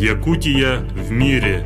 Якутия в мире.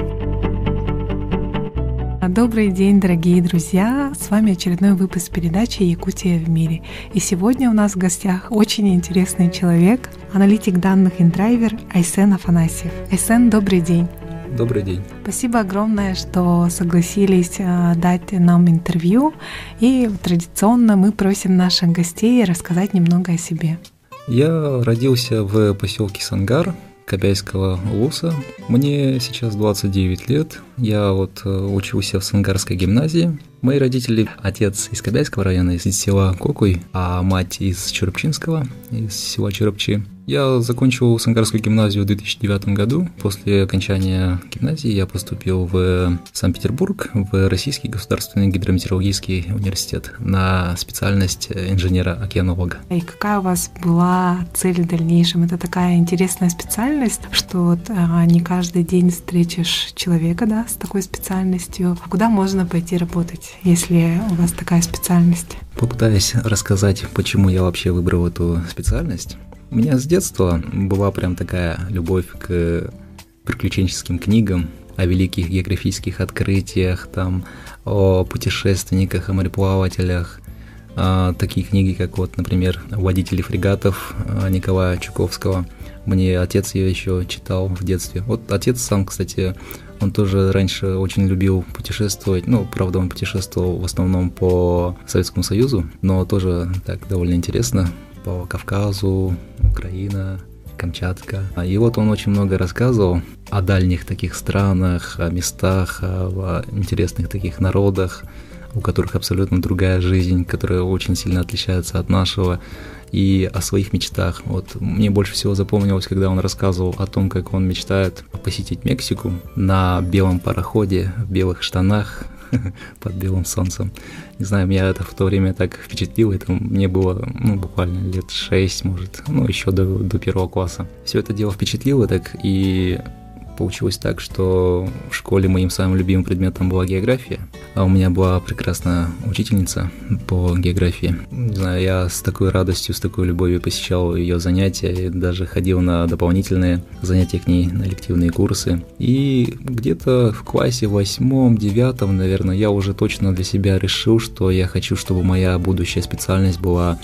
Добрый день, дорогие друзья! С вами очередной выпуск передачи «Якутия в мире». И сегодня у нас в гостях очень интересный человек, аналитик данных Индрайвер Айсен Афанасьев. Айсен, добрый день! Добрый день. Спасибо огромное, что согласились э, дать нам интервью. И традиционно мы просим наших гостей рассказать немного о себе. Я родился в поселке Сангар, Кобяйского ВУЗа. Мне сейчас 29 лет. Я вот э, учился в Сангарской гимназии. Мои родители, отец из Кобяйского района, из села Кокуй, а мать из Черепчинского, из села Черепчи. Я закончил Сангарскую гимназию в 2009 году. После окончания гимназии я поступил в Санкт-Петербург, в Российский государственный гидрометеорологический университет на специальность инженера-океанолога. И какая у вас была цель в дальнейшем? Это такая интересная специальность, что вот а, не каждый день встретишь человека да, с такой специальностью. Куда можно пойти работать, если у вас такая специальность? Попытаюсь рассказать, почему я вообще выбрал эту специальность. У меня с детства была прям такая любовь к приключенческим книгам, о великих географических открытиях, там, о путешественниках, о мореплавателях. А, такие книги, как вот, например, «Водители фрегатов» Николая Чуковского. Мне отец ее еще читал в детстве. Вот отец сам, кстати, он тоже раньше очень любил путешествовать. Ну, правда, он путешествовал в основном по Советскому Союзу, но тоже так довольно интересно по Кавказу, Украина, Камчатка. И вот он очень много рассказывал о дальних таких странах, о местах, о интересных таких народах, у которых абсолютно другая жизнь, которая очень сильно отличается от нашего, и о своих мечтах. Вот мне больше всего запомнилось, когда он рассказывал о том, как он мечтает посетить Мексику на белом пароходе, в белых штанах, под белым солнцем. Не знаю, меня это в то время так впечатлило, это мне было ну, буквально лет шесть, может, ну, еще до, до первого класса. Все это дело впечатлило так, и получилось так, что в школе моим самым любимым предметом была география, а у меня была прекрасная учительница по географии. Не знаю, я с такой радостью, с такой любовью посещал ее занятия, и даже ходил на дополнительные занятия к ней, на лективные курсы. И где-то в классе восьмом, девятом, наверное, я уже точно для себя решил, что я хочу, чтобы моя будущая специальность была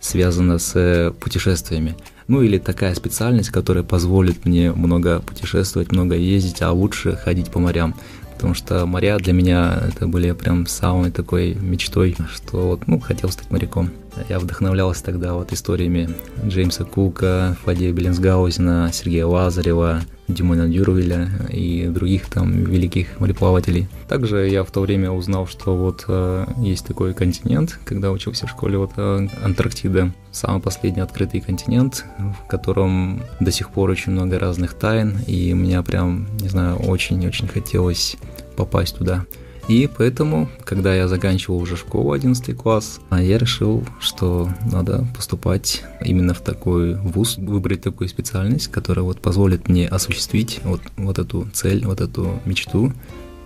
связана с путешествиями ну или такая специальность, которая позволит мне много путешествовать, много ездить, а лучше ходить по морям. Потому что моря для меня это были прям самой такой мечтой, что вот, ну, хотел стать моряком. Я вдохновлялся тогда вот историями Джеймса Кука, Фадея Беллинсгаузена, Сергея Лазарева, Дюмона Дюрвеля и других там великих мореплавателей. Также я в то время узнал, что вот э, есть такой континент, когда учился в школе, вот э, Антарктида, самый последний открытый континент, в котором до сих пор очень много разных тайн, и меня прям, не знаю, очень-очень хотелось попасть туда. И поэтому, когда я заканчивал уже школу 11 класс, а я решил, что надо поступать именно в такой вуз, выбрать такую специальность, которая вот позволит мне осуществить вот, вот эту цель, вот эту мечту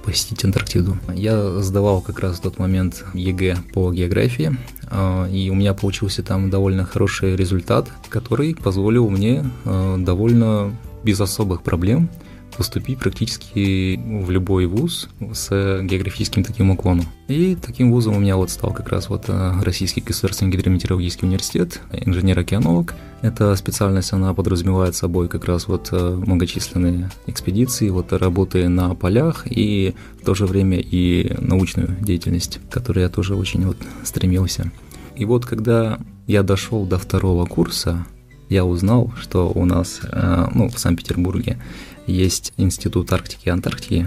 посетить Антарктиду. Я сдавал как раз в тот момент ЕГЭ по географии, а, и у меня получился там довольно хороший результат, который позволил мне а, довольно без особых проблем поступить практически в любой вуз с географическим таким уклоном. И таким вузом у меня вот стал как раз вот э, Российский государственный гидрометеорологический университет, инженер-океанолог. Эта специальность, она подразумевает собой как раз вот э, многочисленные экспедиции, вот работы на полях и в то же время и научную деятельность, к которой я тоже очень вот стремился. И вот когда я дошел до второго курса, я узнал, что у нас, э, ну, в Санкт-Петербурге есть Институт Арктики и Антарктики,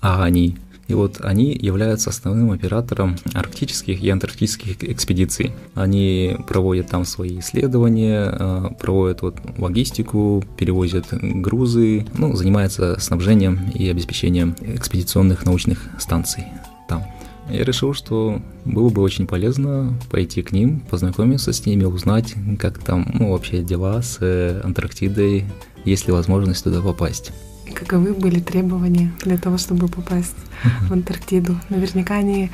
ААНИ, и вот они являются основным оператором арктических и антарктических экспедиций. Они проводят там свои исследования, э, проводят вот логистику, перевозят грузы, ну, занимаются снабжением и обеспечением экспедиционных научных станций там. Я решил, что было бы очень полезно пойти к ним, познакомиться с ними, узнать, как там ну, вообще дела с э, Антарктидой, есть ли возможность туда попасть. Каковы были требования для того, чтобы попасть в Антарктиду? Наверняка они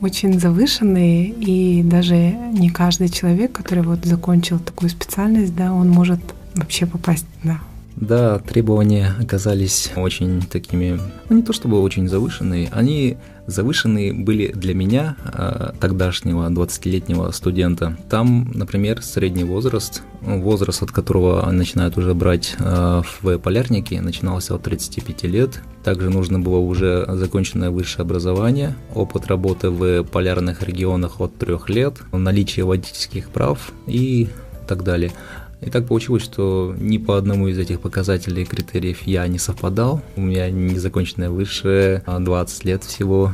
очень завышенные, и даже не каждый человек, который вот закончил такую специальность, да, он может вообще попасть туда. Да, требования оказались очень такими, ну не то чтобы очень завышенные, они завышенные были для меня, а, тогдашнего 20-летнего студента. Там, например, средний возраст, возраст, от которого начинают уже брать а, в полярники, начинался от 35 лет. Также нужно было уже законченное высшее образование, опыт работы в полярных регионах от 3 лет, наличие водительских прав и так далее. И так получилось, что ни по одному из этих показателей и критериев я не совпадал. У меня незаконченное высшее, 20 лет всего,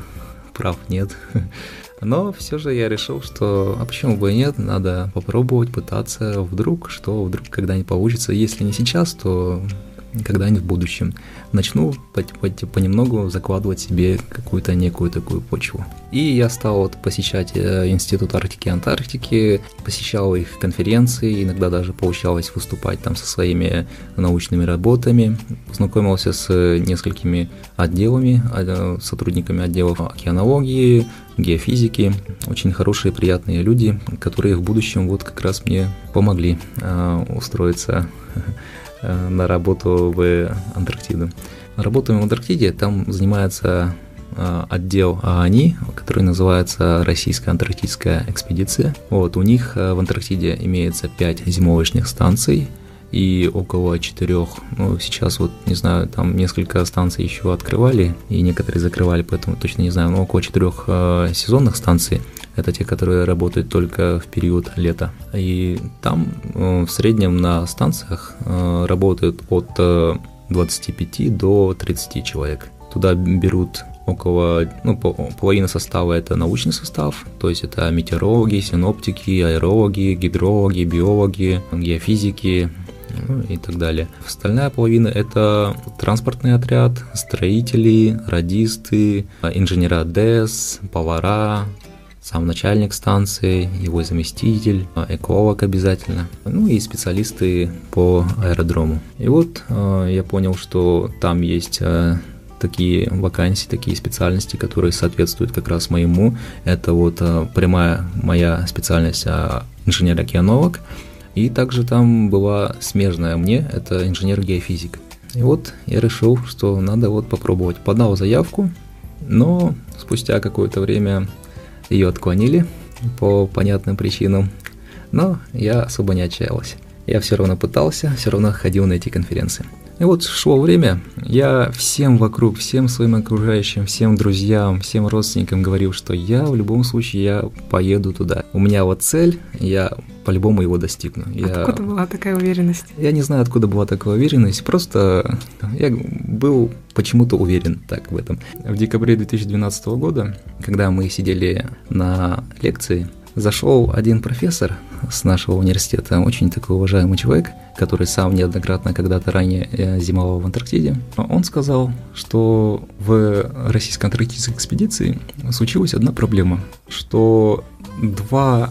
прав нет. Но все же я решил, что а почему бы и нет, надо попробовать, пытаться, вдруг, что вдруг когда-нибудь получится. Если не сейчас, то когда-нибудь в будущем начну понемногу закладывать себе какую-то некую такую почву. И я стал вот посещать э, Институт Арктики и Антарктики, посещал их конференции, иногда даже получалось выступать там со своими научными работами, познакомился с несколькими отделами, а, сотрудниками отделов океанологии, геофизики, очень хорошие, приятные люди, которые в будущем вот как раз мне помогли э, устроиться Э, на работу в Антарктиду. Работаем в Антарктиде, там занимается э, отдел ААНИ, который называется Российская антарктическая экспедиция. Вот, у них э, в Антарктиде имеется 5 зимовочных станций и около четырех, ну, сейчас вот, не знаю, там несколько станций еще открывали и некоторые закрывали, поэтому точно не знаю, но около четырех э, сезонных станций это те, которые работают только в период лета. И там э, в среднем на станциях э, работают от 25 э, до 30 человек. Туда берут около, ну, половина состава это научный состав, то есть это метеорологи, синоптики, аэрологи, гидрологи, биологи, геофизики, ну, и так далее. Остальная половина это транспортный отряд, строители, радисты, инженера ДЭС, повара, сам начальник станции, его заместитель, эколог обязательно, ну и специалисты по аэродрому. И вот э, я понял, что там есть э, такие вакансии, такие специальности, которые соответствуют как раз моему. Это вот э, прямая моя специальность инженер-океанолог. И также там была смежная мне, это инженер-геофизик. И вот я решил, что надо вот попробовать. Подал заявку, но спустя какое-то время ее отклонили по понятным причинам, но я особо не отчаялся. Я все равно пытался, все равно ходил на эти конференции. И вот шло время, я всем вокруг, всем своим окружающим, всем друзьям, всем родственникам говорил, что я в любом случае я поеду туда. У меня вот цель, я по-любому его достигну. Я, откуда была такая уверенность? Я не знаю, откуда была такая уверенность, просто я был почему-то уверен так в этом. В декабре 2012 года, когда мы сидели на лекции, зашел один профессор с нашего университета, очень такой уважаемый человек, который сам неоднократно когда-то ранее э, зимовал в Антарктиде. Он сказал, что в российской антарктической экспедиции случилась одна проблема, что два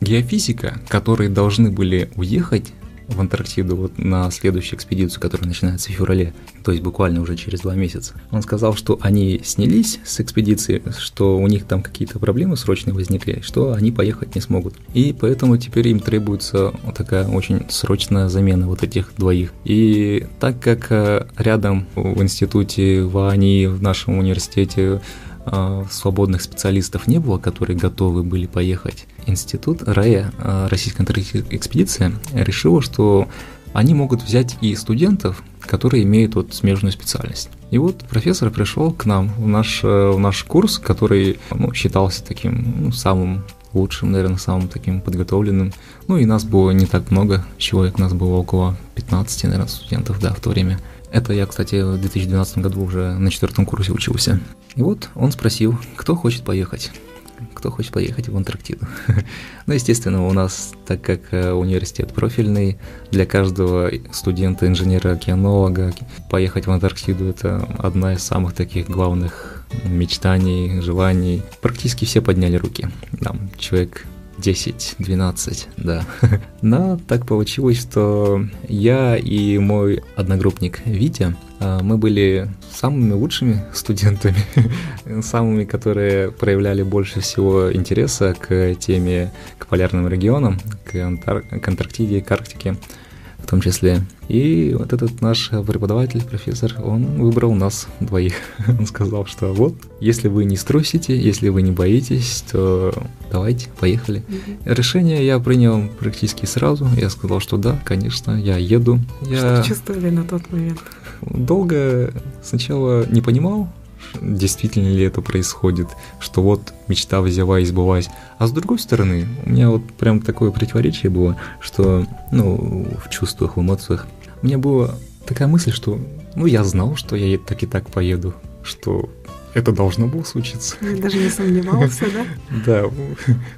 геофизика, которые должны были уехать в Антарктиду вот на следующую экспедицию, которая начинается в феврале, то есть буквально уже через два месяца. Он сказал, что они снялись с экспедиции, что у них там какие-то проблемы срочные возникли, что они поехать не смогут. И поэтому теперь им требуется вот такая очень срочная замена вот этих двоих. И так как э, рядом в институте, в АНИ, в нашем университете свободных специалистов не было, которые готовы были поехать. Институт РАЭ, а, Российская экспедиция, решила, что они могут взять и студентов, которые имеют вот смежную специальность. И вот профессор пришел к нам в наш, э, в наш курс, который ну, считался таким ну, самым лучшим, наверное, самым таким подготовленным. Ну и нас было не так много человек, нас было около 15, наверное, студентов, да, в то время. Это я, кстати, в 2012 году уже на четвертом курсе учился. И вот он спросил, кто хочет поехать кто хочет поехать в Антарктиду. ну, естественно, у нас, так как э, университет профильный, для каждого студента, инженера, океанолога поехать в Антарктиду – это одна из самых таких главных мечтаний, желаний. Практически все подняли руки. Там человек 10, 12, да. Но так получилось, что я и мой одногруппник Витя, а, мы были самыми лучшими студентами, самыми, которые проявляли больше всего интереса к теме, к полярным регионам, к, Антар- к Антарктиде, к Арктике. В том числе. И вот этот наш преподаватель, профессор, он выбрал нас двоих. Он сказал, что вот, если вы не струсите, если вы не боитесь, то давайте, поехали. Mm-hmm. Решение я принял практически сразу. Я сказал, что да, конечно, я еду. Что я... чувствовали на тот момент? Долго сначала не понимал, действительно ли это происходит, что вот мечта взяла и сбылась. А с другой стороны, у меня вот прям такое противоречие было, что, ну, в чувствах, в эмоциях. У меня была такая мысль, что, ну, я знал, что я так и так поеду, что это должно было случиться. Я даже не сомневался, да? Да,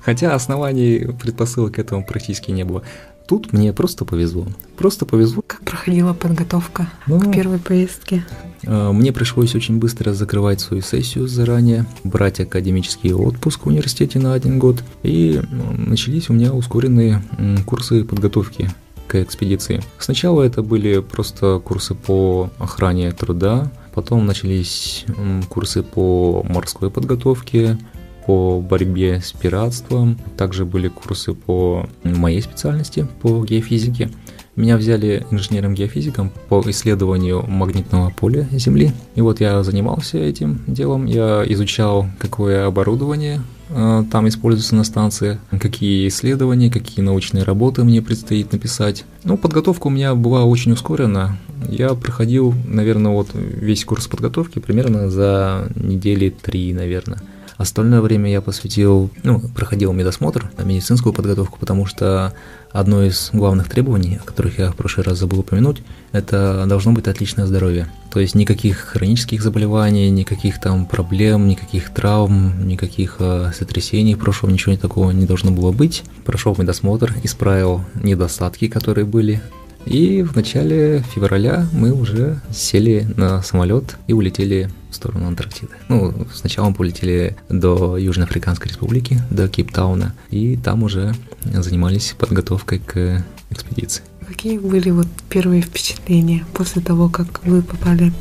хотя оснований предпосылок к этому практически не было. Тут мне просто повезло. Просто повезло. Как проходила подготовка ну, к первой поездке? А, мне пришлось очень быстро закрывать свою сессию заранее, брать академический отпуск в университете на один год, и начались у меня ускоренные курсы подготовки к экспедиции. Сначала это были просто курсы по охране труда, потом начались курсы по морской подготовке, по борьбе с пиратством. Также были курсы по моей специальности, по геофизике. Меня взяли инженером-геофизиком по исследованию магнитного поля Земли. И вот я занимался этим делом. Я изучал, какое оборудование э, там используется на станции, какие исследования, какие научные работы мне предстоит написать. Ну, подготовка у меня была очень ускорена. Я проходил, наверное, вот весь курс подготовки примерно за недели три, наверное. Остальное время я посвятил, ну, проходил медосмотр, медицинскую подготовку, потому что одно из главных требований, о которых я в прошлый раз забыл упомянуть, это должно быть отличное здоровье. То есть никаких хронических заболеваний, никаких там проблем, никаких травм, никаких э, сотрясений в прошлом, ничего такого не должно было быть. Прошел медосмотр, исправил недостатки, которые были, и в начале февраля мы уже сели на самолет и улетели в сторону Антарктиды. Ну, сначала мы полетели до Южноафриканской республики, до Кейптауна, и там уже занимались подготовкой к экспедиции. Какие были вот первые впечатления после того, как вы попали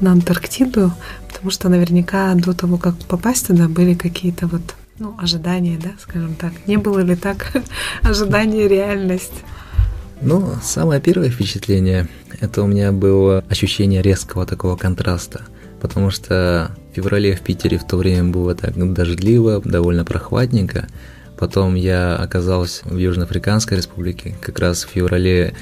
на Антарктиду? Потому что наверняка до того, как попасть туда, были какие-то вот ну, ожидания, да, скажем так. Не было ли так ожидание реальность? Ну, самое первое впечатление, это у меня было ощущение резкого такого контраста, потому что в феврале в Питере в то время было так дождливо, довольно прохладненько, Потом я оказался в Южноафриканской республике, как раз в феврале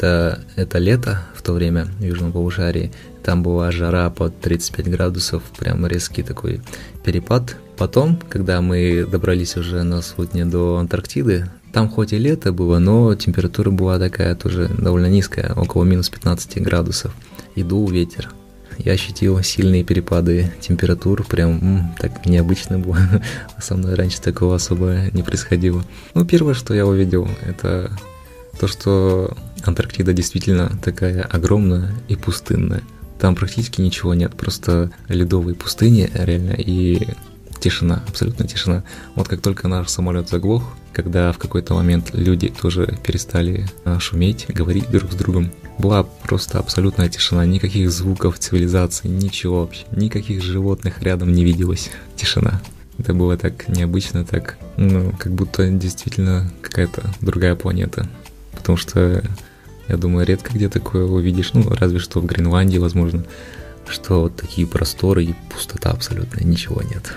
это, это лето в то время в Южном полушарии. Там была жара под 35 градусов, прям резкий такой перепад. Потом, когда мы добрались уже на судне до Антарктиды, там хоть и лето было, но температура была такая тоже довольно низкая, около минус 15 градусов. И дул ветер. Я ощутил сильные перепады температур, прям м, так необычно было. Со мной раньше такого особо не происходило. Ну, первое, что я увидел, это то, что Антарктида действительно такая огромная и пустынная. Там практически ничего нет, просто ледовые пустыни реально и тишина, абсолютно тишина. Вот как только наш самолет заглох, когда в какой-то момент люди тоже перестали а, шуметь, говорить друг с другом, была просто абсолютная тишина, никаких звуков цивилизации, ничего вообще, никаких животных рядом не виделось, тишина. Это было так необычно, так, ну, как будто действительно какая-то другая планета. Потому что, я думаю, редко где такое увидишь, ну, разве что в Гренландии, возможно что вот такие просторы и пустота абсолютно, ничего нет.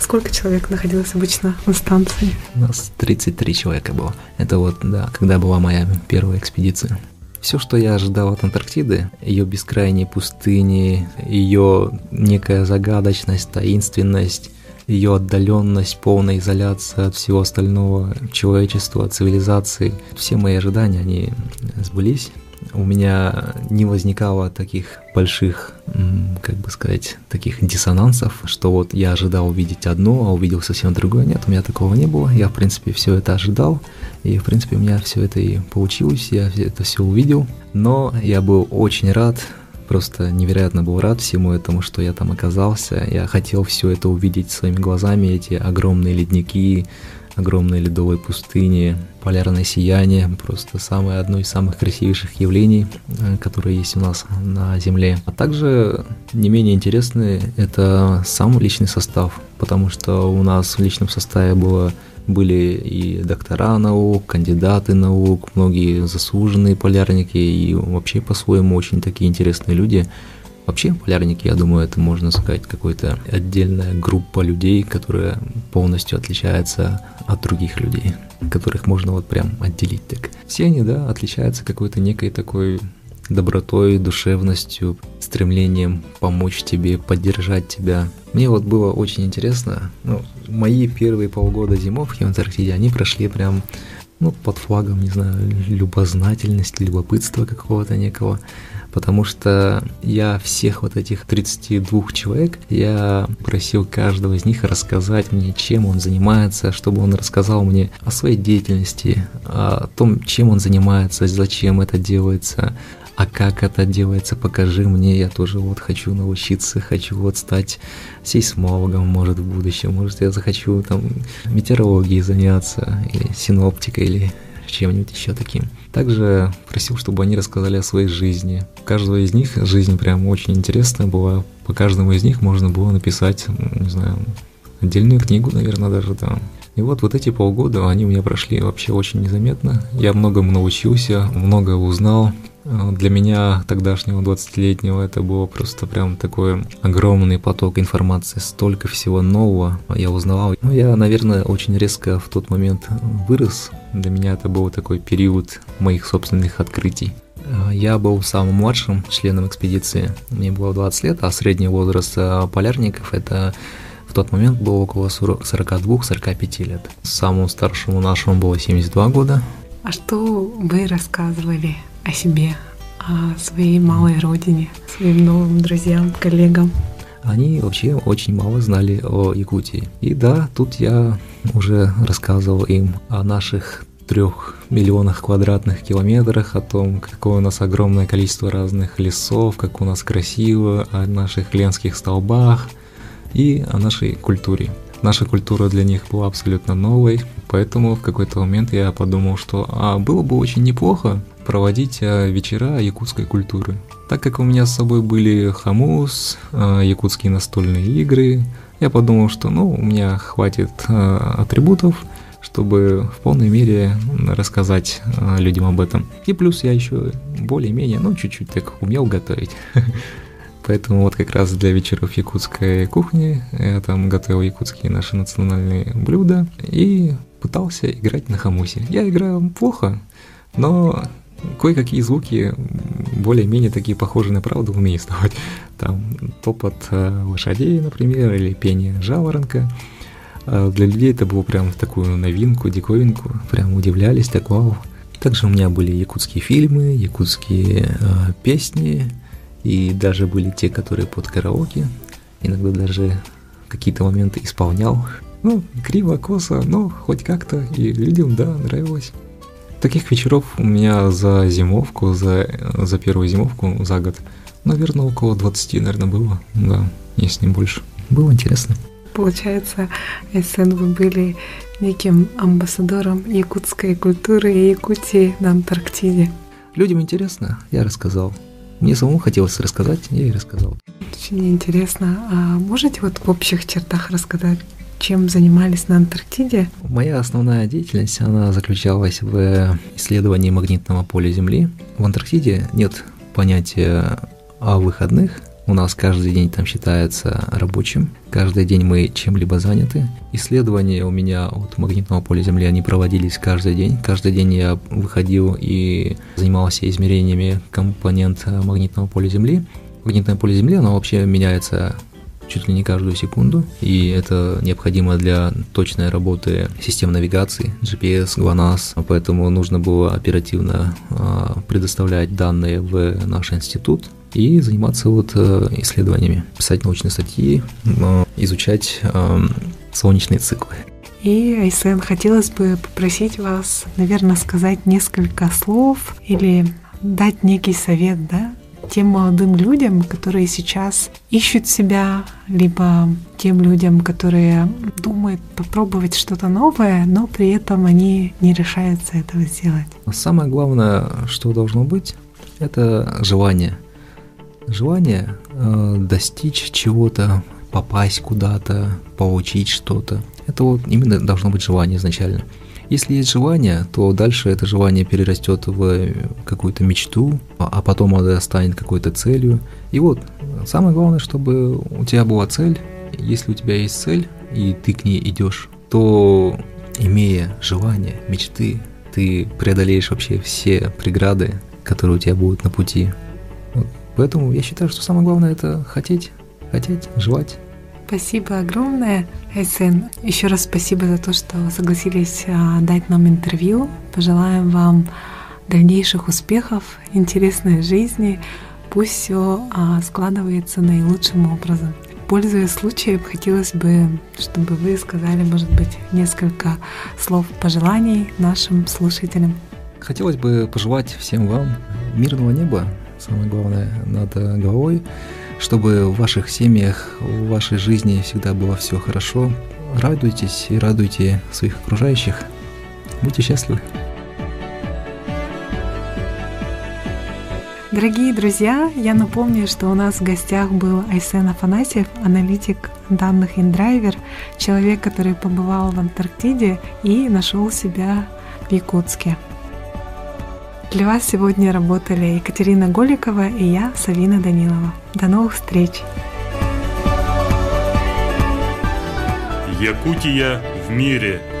Сколько человек находилось обычно на станции? У нас 33 человека было. Это вот, да, когда была моя первая экспедиция. Все, что я ожидал от Антарктиды, ее бескрайние пустыни, ее некая загадочность, таинственность, ее отдаленность, полная изоляция от всего остального человечества, от цивилизации. Все мои ожидания, они сбылись у меня не возникало таких больших, как бы сказать, таких диссонансов, что вот я ожидал увидеть одно, а увидел совсем другое. Нет, у меня такого не было. Я, в принципе, все это ожидал, и, в принципе, у меня все это и получилось, я это все увидел. Но я был очень рад, просто невероятно был рад всему этому, что я там оказался. Я хотел все это увидеть своими глазами, эти огромные ледники, огромные ледовые пустыни, полярное сияние, просто самое одно из самых красивейших явлений, э, которые есть у нас на Земле. А также не менее интересный это сам личный состав, потому что у нас в личном составе было были и доктора наук, кандидаты наук, многие заслуженные полярники и вообще по-своему очень такие интересные люди. Вообще полярники, я думаю, это можно сказать какой-то отдельная группа людей, которая полностью отличается от других людей, которых можно вот прям отделить так. Все они, да, отличаются какой-то некой такой добротой, душевностью, стремлением помочь тебе, поддержать тебя. Мне вот было очень интересно, ну, мои первые полгода зимовки в Антарктиде, они прошли прям ну, под флагом, не знаю, любознательности, любопытства какого-то некого потому что я всех вот этих 32 человек, я просил каждого из них рассказать мне, чем он занимается, чтобы он рассказал мне о своей деятельности, о том, чем он занимается, зачем это делается, а как это делается, покажи мне, я тоже вот хочу научиться, хочу вот стать сейсмологом, может, в будущем, может, я захочу там метеорологией заняться, или синоптикой, или чем-нибудь еще таким. Также просил, чтобы они рассказали о своей жизни. У каждого из них жизнь прям очень интересная была. По каждому из них можно было написать, не знаю, отдельную книгу, наверное, даже там. И вот вот эти полгода, они у меня прошли вообще очень незаметно. Я многому научился, много узнал, для меня, тогдашнего 20-летнего, это было просто прям такой огромный поток информации, столько всего нового я узнавал. Ну, я, наверное, очень резко в тот момент вырос. Для меня это был такой период моих собственных открытий. Я был самым младшим членом экспедиции. Мне было 20 лет, а средний возраст э, полярников – это тот момент было около 42-45 лет. Самому старшему нашему было 72 года. А что вы рассказывали о себе, о своей малой родине, своим новым друзьям, коллегам? Они вообще очень мало знали о Якутии. И да, тут я уже рассказывал им о наших трех миллионах квадратных километрах, о том, какое у нас огромное количество разных лесов, как у нас красиво, о наших ленских столбах и о нашей культуре. Наша культура для них была абсолютно новой, поэтому в какой-то момент я подумал, что а, было бы очень неплохо проводить э, вечера якутской культуры. Так как у меня с собой были хамус, э, якутские настольные игры, я подумал, что ну, у меня хватит э, атрибутов, чтобы в полной мере рассказать людям об этом. И плюс я еще более-менее, ну, чуть-чуть так умел готовить. Поэтому вот как раз для вечеров якутской кухни я там готовил якутские наши национальные блюда и пытался играть на хамусе. Я играю плохо, но кое-какие звуки более-менее такие похожие на правду умею издавать. Там топот э, лошадей, например, или пение жаворонка. А для людей это было прям такую новинку, диковинку. Прям удивлялись, так вау. Также у меня были якутские фильмы, якутские э, песни, и даже были те, которые под караоке. Иногда даже какие-то моменты исполнял. Ну, криво, косо, но хоть как-то, и людям, да, нравилось. Таких вечеров у меня за зимовку, за, за первую зимовку за год, наверное, около 20, наверное, было, да, если не больше. Было интересно. Получается, СН вы были неким амбассадором якутской культуры и Якутии на Антарктиде. Людям интересно, я рассказал. Мне самому хотелось рассказать, я и рассказал. Очень интересно. А можете вот в общих чертах рассказать, чем занимались на Антарктиде? Моя основная деятельность, она заключалась в исследовании магнитного поля Земли. В Антарктиде нет понятия о выходных, у нас каждый день там считается рабочим, каждый день мы чем-либо заняты. Исследования у меня от магнитного поля Земли, они проводились каждый день. Каждый день я выходил и занимался измерениями компонент магнитного поля Земли. Магнитное поле Земли, оно вообще меняется чуть ли не каждую секунду, и это необходимо для точной работы систем навигации, GPS, GLONASS, поэтому нужно было оперативно а, предоставлять данные в наш институт и заниматься вот э, исследованиями, писать научные статьи, изучать солнечные циклы. И, Айсен, хотелось бы попросить вас, наверное, сказать несколько слов или дать некий совет, да, тем молодым людям, которые сейчас ищут себя, либо тем людям, которые думают попробовать что-то новое, но при этом они не решаются этого сделать. Самое главное, что должно быть, это желание. Желание э, достичь чего-то, попасть куда-то, получить что-то. Это вот именно должно быть желание изначально. Если есть желание, то дальше это желание перерастет в какую-то мечту, а потом это станет какой-то целью. И вот, самое главное, чтобы у тебя была цель. Если у тебя есть цель, и ты к ней идешь, то имея желание, мечты, ты преодолеешь вообще все преграды, которые у тебя будут на пути. Вот. Поэтому я считаю, что самое главное это хотеть, хотеть, желать. Спасибо огромное, Айсен. Еще раз спасибо за то, что согласились а, дать нам интервью. Пожелаем вам дальнейших успехов, интересной жизни. Пусть все а, складывается наилучшим образом. Пользуясь случаем, хотелось бы, чтобы вы сказали, может быть, несколько слов пожеланий нашим слушателям. Хотелось бы пожелать всем вам мирного неба, самое главное, над головой, чтобы в ваших семьях, в вашей жизни всегда было все хорошо. Радуйтесь и радуйте своих окружающих. Будьте счастливы. Дорогие друзья, я напомню, что у нас в гостях был Айсен Афанасьев, аналитик данных InDriver, человек, который побывал в Антарктиде и нашел себя в Якутске. Для вас сегодня работали Екатерина Голикова и я, Савина Данилова. До новых встреч! Якутия в мире.